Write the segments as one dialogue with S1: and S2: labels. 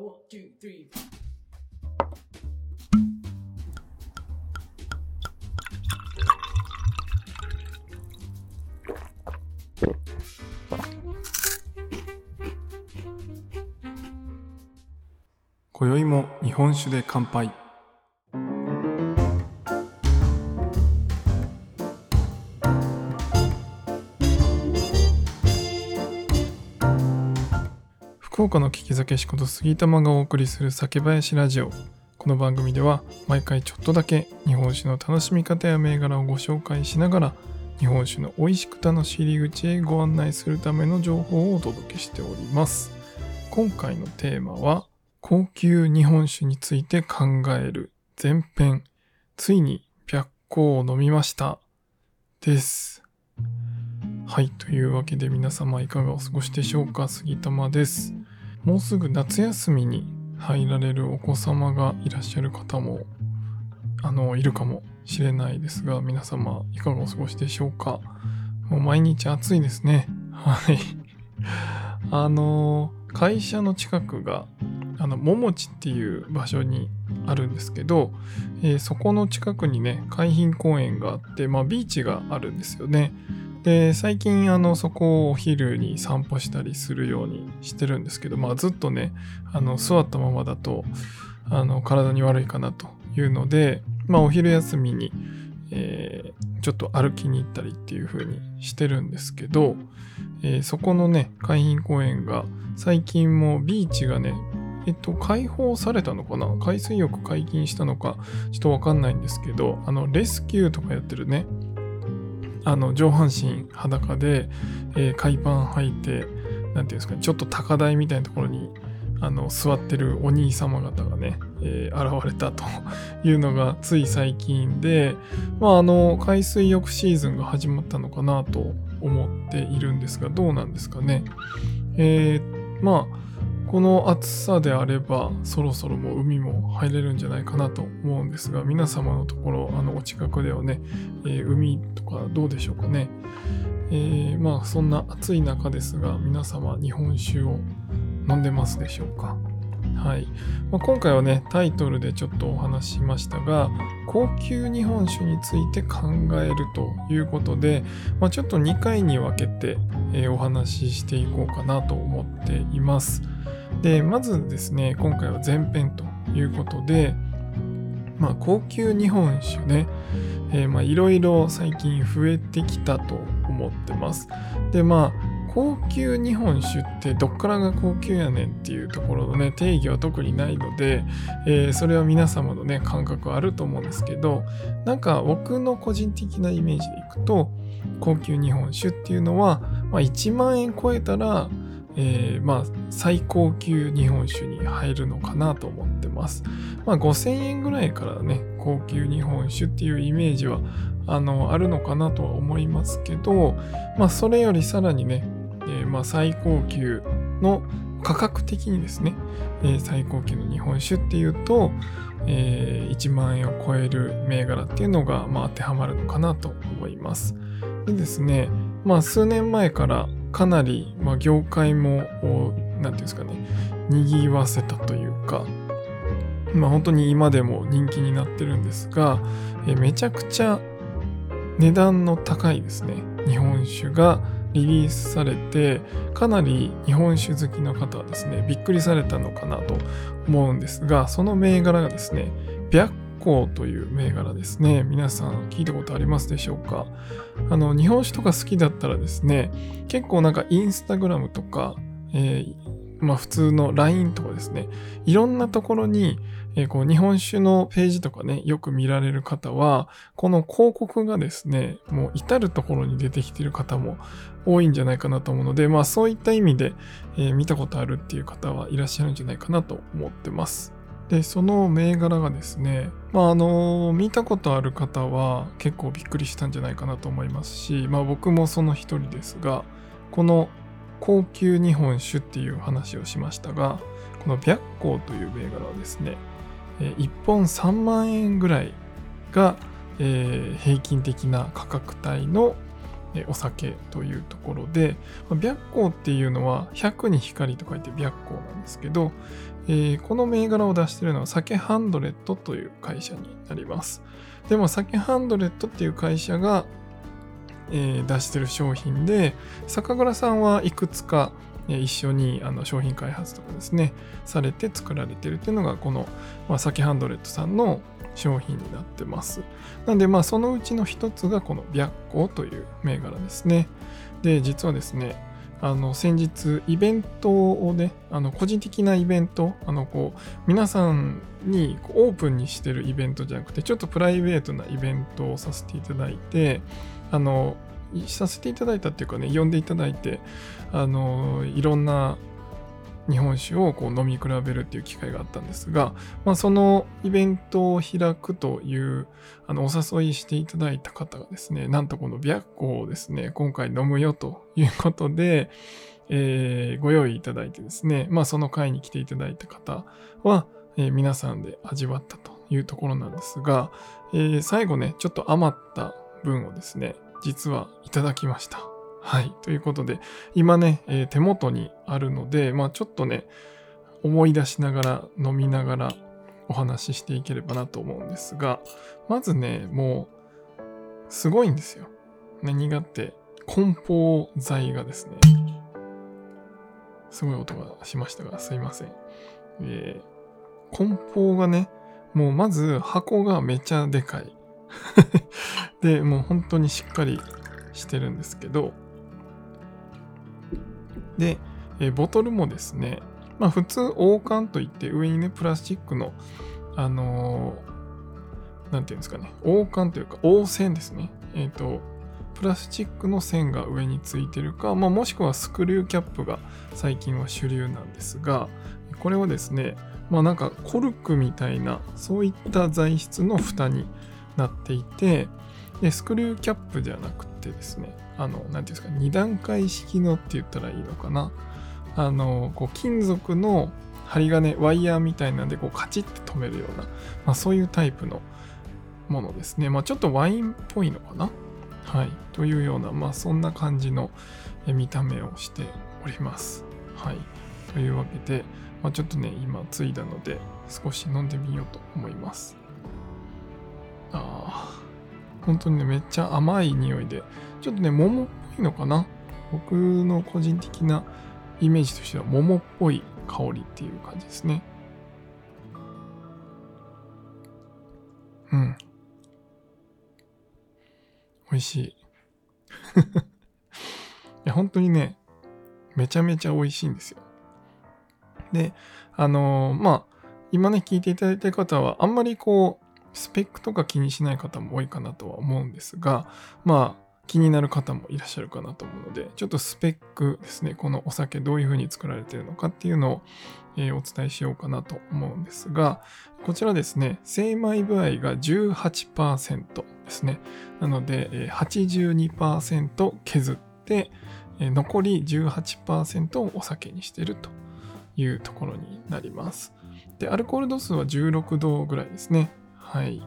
S1: one, two, three.
S2: 今宵も日本酒で乾杯福岡の聞き酒師こと杉玉がお送りする酒林ラジオ。この番組では毎回ちょっとだけ日本酒の楽しみ方や銘柄をご紹介しながら日本酒の美味しく楽しい入り口へご案内するための情報をお届けしております。今回のテーマは高級日本酒について考える前編。ついに白香を飲みました。です。はいというわけで皆様いかがお過ごしでしょうか。杉玉です。もうすぐ夏休みに入られるお子様がいらっしゃる方もあのいるかもしれないですが皆様いかがお過ごしでしょうか？もう毎日暑いですね。はい。あの会社の近くがあの桃地っていう場所にあるんですけど、えーそこの近くにね海浜公園があって、まあ、ビーチがあるんですよね。で最近あのそこをお昼に散歩したりするようにしてるんですけど、まあ、ずっとねあの座ったままだとあの体に悪いかなというので、まあ、お昼休みに、えーちょっと歩きに行ったりっていう風にしてるんですけど、えーそこのね海浜公園が最近もビーチがねえっと開放されたのかな？海水浴解禁したのかちょっとわかんないんですけどあのレスキューとかやってるねあの上半身裸で、えー海パン履いてなんていうんですかねちょっと高台みたいなところにあの座ってるお兄様方がね、えー現れたというのがつい最近で、まあ、あの海水浴シーズンが始まったのかなと思っているんですがどうなんですかね。えーまあこの暑さであればそろそろもう海も入れるんじゃないかなと思うんですが皆様のところあのお近くではね、えー海とかどうでしょうかね。えーまあそんな暑い中ですが皆様日本酒を飲んでますでしょうか。はい、まあ、今回はねタイトルでちょっとお話ししましたが高級日本酒について考えるということで、まあ、ちょっと2回に分けて、えーお話ししていこうかなと思っています。でまずですね今回は前編ということでまあ高級日本酒ねいろいろ最近増えてきたと思ってます。でまあ高級日本酒ってどっからが高級やねんっていうところのね定義は特にないので、えーそれは皆様のね感覚はあると思うんですけどなんか僕の個人的なイメージでいくと高級日本酒っていうのは、まあ、1万円超えたら、えーまあ最高級日本酒に入るのかなと思ってます。まあ5000円ぐらいからね高級日本酒っていうイメージはあのあるのかなとは思いますけどまあそれよりさらにね、えーまあ最高級の価格的にですね、えー最高級の日本酒っていうと、えー1万円を超える銘柄っていうのが、まあ、当てはまるのかなと思います。でですね、まあ数年前からかなり、まあ、業界も、おなんていうんですかね、賑わせたというか、まあ本当に今でも人気になってるんですが、えめちゃくちゃ値段の高いですね、日本酒がリリースされて、かなり日本酒好きの方はですね、びっくりされたのかなと思うんですが、その銘柄がですね、白香という銘柄ですね。皆さん聞いたことありますでしょうかあの、日本酒とか好きだったらですね、結構なんかインスタグラムとか、えーまあ普通の LINE とかですね、いろんなところに、えーこう日本酒のページとかね、よく見られる方は、この広告がですね、もう至るところに出てきてる方も多いんじゃないかなと思うので、まあそういった意味で、えー見たことあるっていう方はいらっしゃるんじゃないかなと思ってます。で、その銘柄がですね、まああの見たことある方は結構びっくりしたんじゃないかなと思いますし、まあ僕もその一人ですが、この高級日本酒っていう話をしましたが、この白香という銘柄はですね、1本3万円ぐらいが、え平均的な価格帯の、お酒というところで、白光っていうのは100に光と書いて白光なんですけど、えー、この銘柄を出してるのは酒ハンドレットという会社になります。でも酒ハンドレットっていう会社が、えー、出してる商品で、酒蔵さんはいくつか一緒にあの商品開発とかですね、されて作られてるっていうのが、この、まあ、サキハンドレットさんの商品になってます。なんで、まあ、そのうちの一つがこの白光という銘柄ですね。で、実はですね、あの先日イベントをねあの個人的なイベントあのこう皆さんにオープンにしてるイベントじゃなくてちょっとプライベートなイベントをさせていただいてあのさせていただいたっていうかね、呼んでいただいて、あの、いろんな日本酒をこう飲み比べるっていう機会があったんですが、まあ、そのイベントを開くというあのお誘いしていただいた方がですね、なんとこの白子をですね、今回飲むよということで、えー、ご用意いただいてですね、まあ、その会に来ていただいた方は、えー、皆さんで味わったというところなんですが、えー、最後ね、ちょっと余った分をですね、実はいただきました。はい。ということで、今ね、えー、手元にあるので、まあちょっとね、思い出しながら飲みながらお話ししていければなと思うんですが、まずね、もう、すごいんですよ。何がって、梱包材がですね、すごい音がしましたが、すいません。えー、梱包がね、もうまず箱がめちゃでかい。で、もう本当にしっかりしてるんですけど、で、えボトルもですね、まあ普通王冠といって上にね、プラスチックの、あのー、なんていうんですかね、王冠というか、王線ですね。えっ、ー、と、プラスチックの線が上についてるか、まあ、もしくはスクリューキャップが最近は主流なんですが、これはですね、まあなんかコルクみたいな、そういった材質の蓋になっていて、で、スクリューキャップではなくてですね、あの、なんていうんですか、2段階式のって言ったらいいのかな。あの、こう、金属の針金、ワイヤーみたいなんで、こう、カチッて止めるような、まあ、そういうタイプのものですね。まあ、ちょっとワインっぽいのかな。はい。というような、まあ、そんな感じの見た目をしております。はい。というわけで、まあ、ちょっとね、今、ついだので、少し飲んでみようと思います。ああ。本当にね、めっちゃ甘い匂いで、ちょっとね、桃っぽいのかな？僕の個人的なイメージとしては桃っぽい香りっていう感じですね。うん。美味しい。いや、本当にね、めちゃめちゃ美味しいんですよ。で、あのー、まあ、今ね、聞いていただいた方は、あんまりこう、スペックとか気にしない方も多いかなとは思うんですが、まあ、気になる方もいらっしゃるかなと思うので、ちょっとスペックですね、このお酒どういう風に作られているのかっていうのを、えー、お伝えしようかなと思うんですが、こちらですね、精米部合が18%ですね。なので、82%削って、残り18%をお酒にしているというところになります。で、アルコール度数は16度ぐらいですね。はい。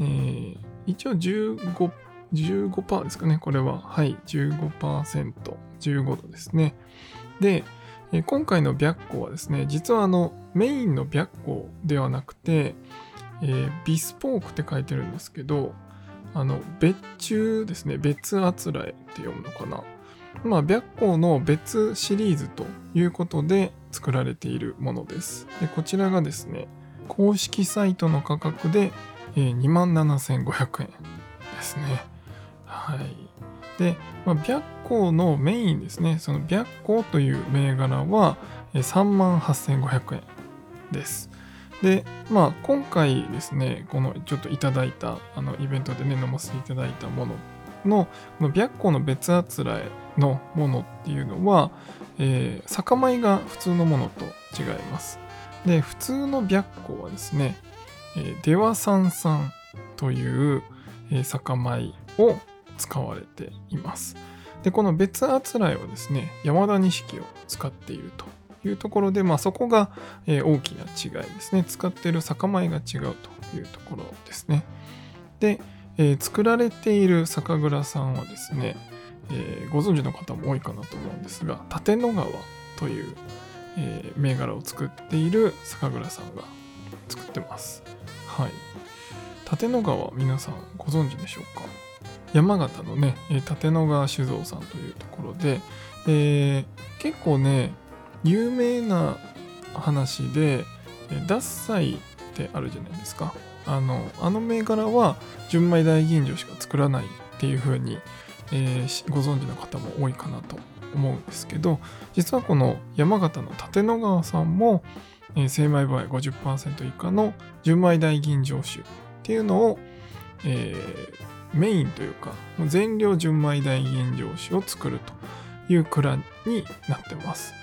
S2: えー、一応15、15%ですかね、これは。はい、15%、15度ですね。で、えー、今回の白光はですね、実はあの、メインの白光ではなくて、えー、ビスポークって書いてるんですけど、あの、別注ですね、別あつらえって読むのかな。まあ、白光の別シリーズということで作られているものです。でこちらがですね、公式サイトの価格で、えー、27,500円ですね。はい。で、まあ、白光のメインですね、その白光という銘柄は3万8500円です。で、まあ、今回ですね、このちょっといただいた、あの、イベントでね、飲ませていただいたものの、この白光の別あつらえのものっていうのは、えー、酒米が普通のものと違います。で、普通の白光はですね、えー、デワサン酸という、え、酒米を使われています。で、この別あつらいはですね、山田錦を使っているというところで、まあ、そこが、え、大きな違いですね。使っている酒米が違うというところですね。で、えー、作られている酒蔵さんはですね、えー、ご存知の方も多いかなと思うんですが立野川という、えー、銘柄を作っている酒蔵さんが作ってます。はい。立野川皆さんご存知でしょうか？山形のね立野川酒造さんというところで、えー、結構ね有名な話で獺祭ってあるじゃないですか。あのあの銘柄は純米大吟醸しか作らないっていう風に、えー、ご存知の方も多いかなと思うんですけど実はこの山形の立野川さんも、えー、精米部合50%以下の純米大吟醸酒っていうのを、えー、メインというか全量純米大吟醸酒を作るという蔵になってます。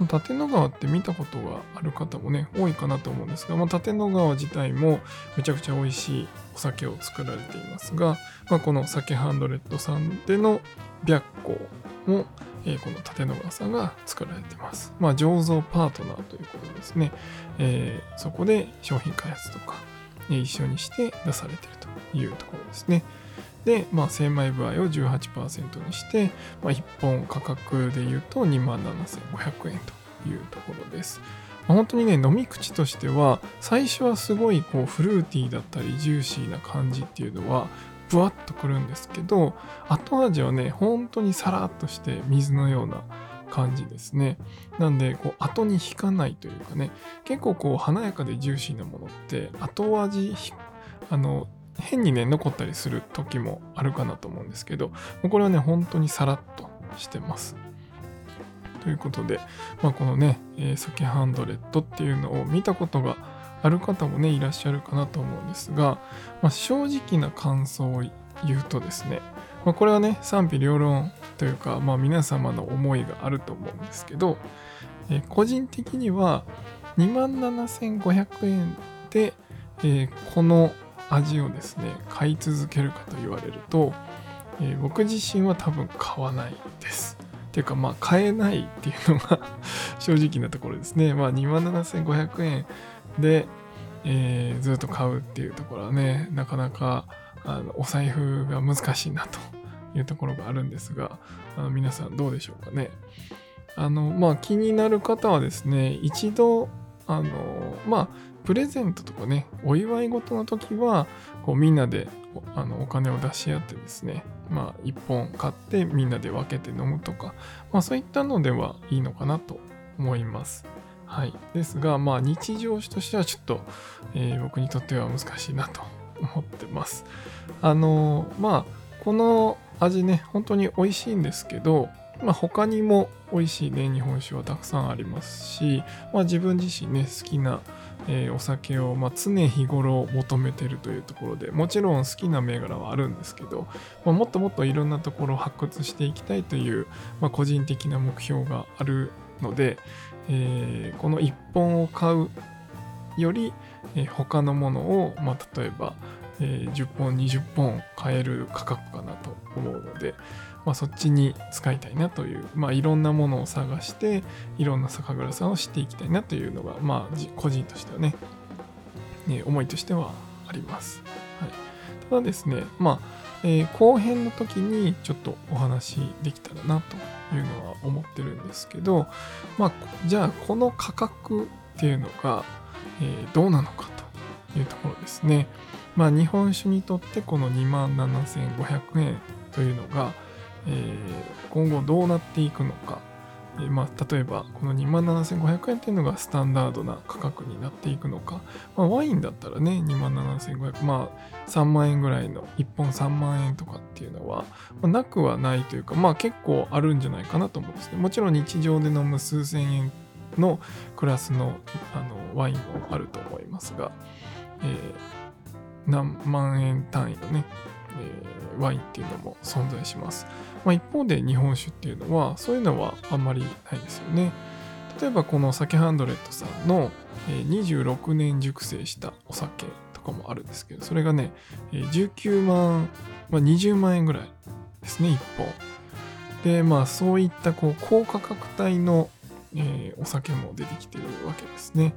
S2: 立野川って見たことがある方もね、多いかなと思うんですが、まあ、立野川自体もめちゃくちゃ美味しいお酒を作られていますが、まあ、この酒ハンドレッドさんでの白光も、えー、この立野川さんが作られてます。まあ、醸造パートナーということですね。えー、そこで商品開発とか、えー、一緒にして出されているというところですね。で、まあ、精米部合を18%にして、まあ、1本価格で言うと2万7500円というところです。まあ、本当にね、飲み口としては、最初はすごいこうフルーティーだったり、ジューシーな感じっていうのは、ぶわっとくるんですけど、後味はね、本当にさらっとして水のような感じですね。なんで、こう、後に引かないというかね、結構こう、華やかでジューシーなものって、後味、あの、変にね、残ったりする時もあるかなと思うんですけど、これはね、本当にさらっとしてます。ということで、まあ、このね、えー、サケハンドレッドっていうのを見たことがある方もね、いらっしゃるかなと思うんですが、まあ、正直な感想を言うとですね、まあ、これはね、賛否両論というか、まあ、皆様の思いがあると思うんですけど、えー、個人的には27,500円で、えー、この味をですね買い続けるかと言われると、えー、僕自身は多分買わないです。ていうかまあ買えないっていうのが 正直なところですね。まあ27,500円で、えー、ずっと買うっていうところはねなかなかあのお財布が難しいなというところがあるんですがあの皆さんどうでしょうかね。あのまあ気になる方はですね一度あのまあプレゼントとかね、お祝い事の時は、こうみんなであのお金を出し合ってですね、まあ1本買ってみんなで分けて飲むとか、まあそういったのではいいのかなと思います。はい。ですが、まあ日常酒としてはちょっと、えー、僕にとっては難しいなと思ってます。あの、まあこの味ね、本当に美味しいんですけど、まあ、他にも美味しいね日本酒はたくさんありますし、まあ、自分自身ね好きな、えー、お酒を、まあ、常日頃求めてるというところでもちろん好きな銘柄はあるんですけど、まあ、もっともっといろんなところを発掘していきたいという、まあ、個人的な目標があるので、えー、この1本を買うより、えー、他のものを、まあ、例えば、えー、10本20本買える価格かなと思うので、まあ、そっちに使いたいなという、まあ、いろんなものを探していろんな酒蔵さんを知っていきたいなというのが、まあ、個人としてはね、ね思いとしてはあります。はい、ただですね、まあえー、後編の時にちょっとお話できたらなというのは思ってるんですけど、まあ、じゃあこの価格っていうのが、えー、どうなのかというところですね。まあ、日本酒にとってこの27,500円というのが、えー、今後どうなっていくのか、まあ、例えばこの27,500円っていうのがスタンダードな価格になっていくのか、まあ、ワインだったらね27,500まあ3万円ぐらいの1本3万円とかっていうのは、まあ、なくはないというかまあ結構あるんじゃないかなと思うんですね。もちろん日常で飲む数千円のクラスのあのワインもあると思いますが、えー、何万円単位のね、ワインっていうのも存在します。まあ、一方で日本酒っていうのはそういうのはあんまりないですよね。例えばこの酒ハンドレットさんの26年熟成したお酒とかもあるんですけど、それがね、19万、まあ、20万円ぐらいですね、1本。で、まあそういったこう高価格帯の、お酒も出てきてるわけですね。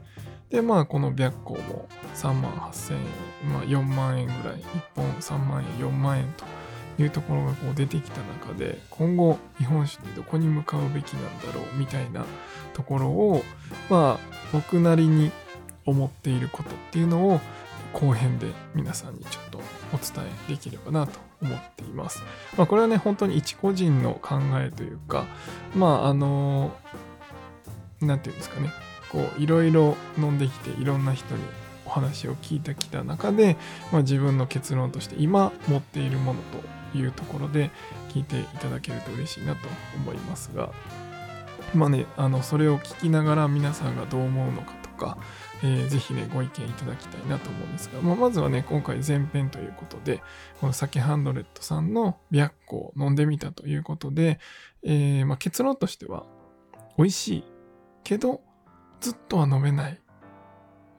S2: で、まあこの白光も3万8000円、まあ4万円ぐらい、1本3万円、4万円というところがこう出てきた中で今後日本酒ってどこに向かうべきなんだろうみたいなところをまあ僕なりに思っていることっていうのを後編で皆さんにちょっとお伝えできればなと思っています。まあ、これはね本当に一個人の考えというかまああの何て言うんですかねこういろいろ飲んできていろんな人にお話を聞いてきた中で、まあ、自分の結論として今持っているものというところで聞いていただけると嬉しいなと思いますがまあねあのそれを聞きながら皆さんがどう思うのかとか、えー、ぜひねご意見いただきたいなと思うんですが、まあ、まずはね今回前編ということでこの酒ハンドレットさんの白個を飲んでみたということで、えー、まあ、結論としては美味しいけどずっとは飲めない。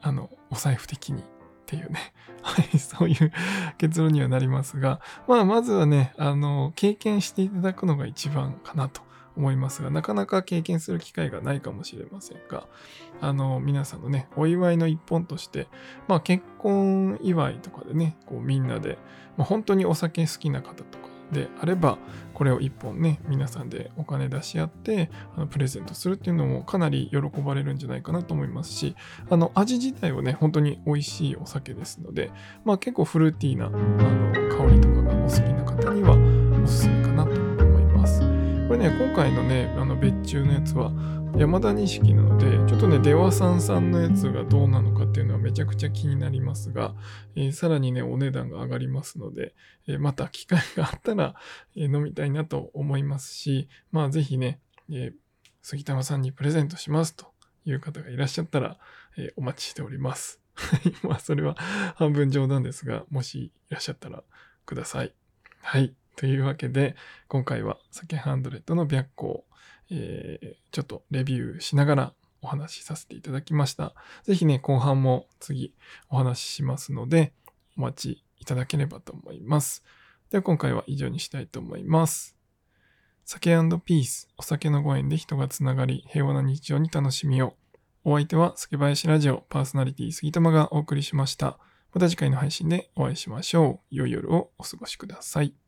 S2: あのお財布的にっていうね。はい、そういう結論にはなりますが、まあ、まずはね、あの、経験していただくのが一番かなと思いますが、なかなか経験する機会がないかもしれませんが、あの、皆さんのね、お祝いの一本として、まあ、結婚祝いとかでね、こう、みんなで、まあ、本当にお酒好きな方とか、であれば、これを1本ね、皆さんでお金出し合って、あのプレゼントするっていうのもかなり喜ばれるんじゃないかなと思いますし、あの味自体はね、本当に美味しいお酒ですので、まあ結構フルーティーなあの香りとかがお好きな方にはおすすめかなと思います。これね、今回のね、あの別注のやつは、山田錦なので、ちょっとね、出羽さんさんのやつがどうなのかっていうのはめちゃくちゃ気になりますが、えー、さらにね、お値段が上がりますので、えー、また機会があったら、え、飲みたいなと思いますし、まあぜひね、え杉玉さんにプレゼントしますという方がいらっしゃったら、えお待ちしております。まあそれは半分冗談ですが、もしいらっしゃったらください。はい。というわけで、今回は酒ハンドレットの白光えー、ちょっとレビューしながらお話しさせていただきました。ぜひね、後半も次お話ししますので、お待ちいただければと思います。では今回は以上にしたいと思います。酒ピース、お酒のご縁で人がつながり、平和な日常に楽しみを。お相手は、酒林ラジオパーソナリティ杉玉がお送りしました。また次回の配信でお会いしましょう。良い夜をお過ごしください。